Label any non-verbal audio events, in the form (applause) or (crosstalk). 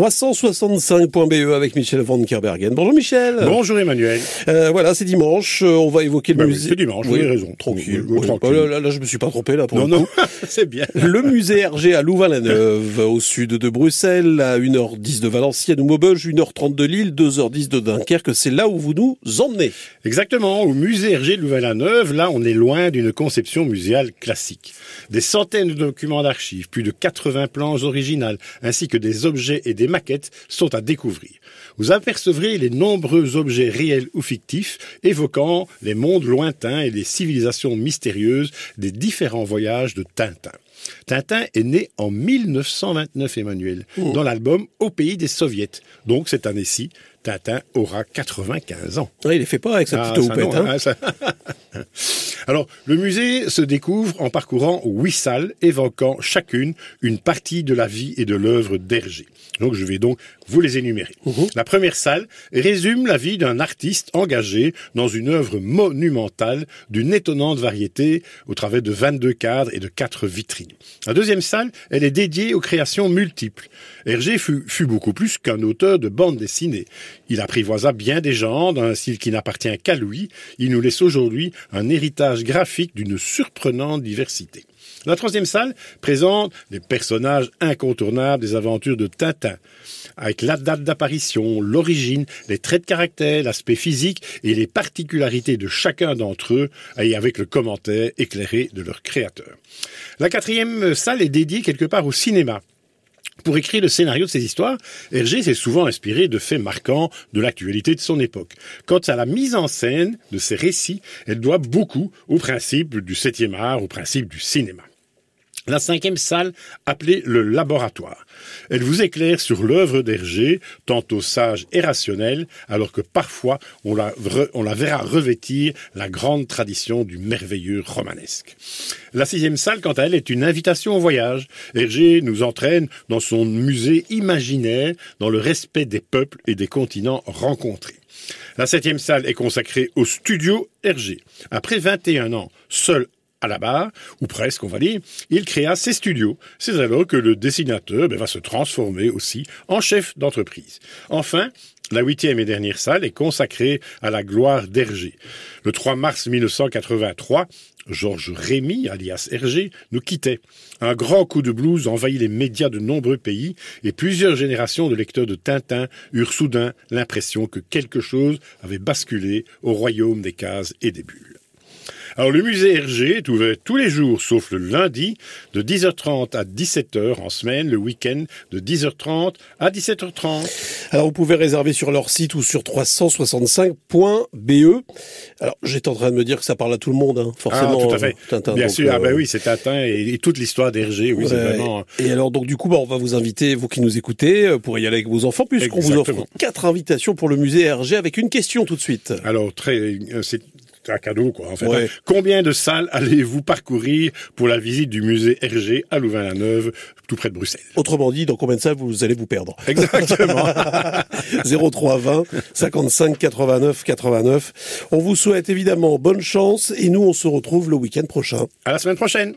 365.be e avec Michel Van Kerbergen. Bonjour Michel. Bonjour Emmanuel. Euh, voilà, c'est dimanche. Euh, on va évoquer le Bah oui, musée. c'est dimanche, vous avez raison. Tranquille. Oui. Oh là, là, là, je me suis pas trompé là. Pour Non, le non, (laughs) c'est bien. Le musée Hergé à Louvain-la-Neuve, au sud de Bruxelles, à 1h10 de Valenciennes ou Maubeuge, 1h30 de Lille, 2h10 de Dunkerque. C'est là où vous nous emmenez. Exactement, au musée Hergé de Louvain-la-Neuve, là on est loin d'une conception muséale classique. Des centaines de documents d'archives, plus de 80 plans originales, ainsi que des objets et des maquettes sont à découvrir. Vous apercevrez les nombreux objets réels ou fictifs évoquant les mondes lointains et les civilisations mystérieuses des différents voyages de Tintin. Tintin est né en 1929, Emmanuel, dans l'album Au pays des soviets. Donc cette année-ci, Tintin aura 95 ans. Ouais, il est fait pas avec sa Ah, petite houppette. hein. ça- (laughs) Alors, le musée se découvre en parcourant huit salles évoquant chacune une partie de la vie et de l'œuvre d'Hergé. Donc, je vais donc vous les énumérer. La première salle résume la vie d'un artiste engagé dans une œuvre monumentale d'une étonnante variété au travers de 22 cadres et de quatre vitrines. La deuxième salle, elle est dédiée aux créations multiples. Hergé fut, fut beaucoup plus qu'un auteur de bande dessinée. Il apprivoisa bien des genres d'un style qui n'appartient qu'à lui. Il nous laisse aujourd'hui un héritage graphique d'une surprenante diversité. La troisième salle présente les personnages incontournables des aventures de Tintin, avec la date d'apparition, l'origine, les traits de caractère, l'aspect physique et les particularités de chacun d'entre eux, et avec le commentaire éclairé de leur créateur. La quatrième salle est dédiée quelque part au cinéma. Pour écrire le scénario de ces histoires, Hergé s'est souvent inspiré de faits marquants de l'actualité de son époque. Quant à la mise en scène de ces récits, elle doit beaucoup au principe du septième art, au principe du cinéma. La cinquième salle, appelée le laboratoire. Elle vous éclaire sur l'œuvre d'Hergé, tantôt sage et rationnelle, alors que parfois on la, re- on la verra revêtir la grande tradition du merveilleux romanesque. La sixième salle, quant à elle, est une invitation au voyage. Hergé nous entraîne dans son musée imaginaire, dans le respect des peuples et des continents rencontrés. La septième salle est consacrée au studio Hergé. Après 21 ans, seul à la barre, ou presque on va dire, il créa ses studios. C'est alors que le dessinateur ben, va se transformer aussi en chef d'entreprise. Enfin, la huitième et dernière salle est consacrée à la gloire d'Hergé. Le 3 mars 1983, Georges Rémy, alias Hergé, nous quittait. Un grand coup de blues envahit les médias de nombreux pays et plusieurs générations de lecteurs de Tintin eurent soudain l'impression que quelque chose avait basculé au royaume des cases et des bulles. Alors le musée Hergé est ouvert tous les jours sauf le lundi de 10h30 à 17h en semaine, le week-end de 10h30 à 17h30. Alors vous pouvez réserver sur leur site ou sur 365.be. E. Alors j'étais en train de me dire que ça parle à tout le monde, hein, Ah, forcément. tout à fait. euh, Tintin, Bien donc, sûr, ah euh, ben oui, c'est Tintin et, et toute l'histoire d'Hergé, oui, c'est vraiment... Et alors donc du coup bah, on va vous inviter vous qui nous écoutez euh, pour y aller avec vos enfants puisqu'on vous offre quatre invitations pour le musée Hergé avec une question tout de suite. Alors, très, euh, c'est un cadeau, quoi, en fait. Ouais. hein. Combien de salles allez-vous parcourir pour la visite du musée Hergé à Louvain-la-Neuve, tout près de Bruxelles? Autrement dit, dans combien de salles vous allez vous perdre? Exactement. 0320 55 89 89. On vous souhaite évidemment bonne chance et nous on se retrouve le week-end prochain. à la semaine prochaine.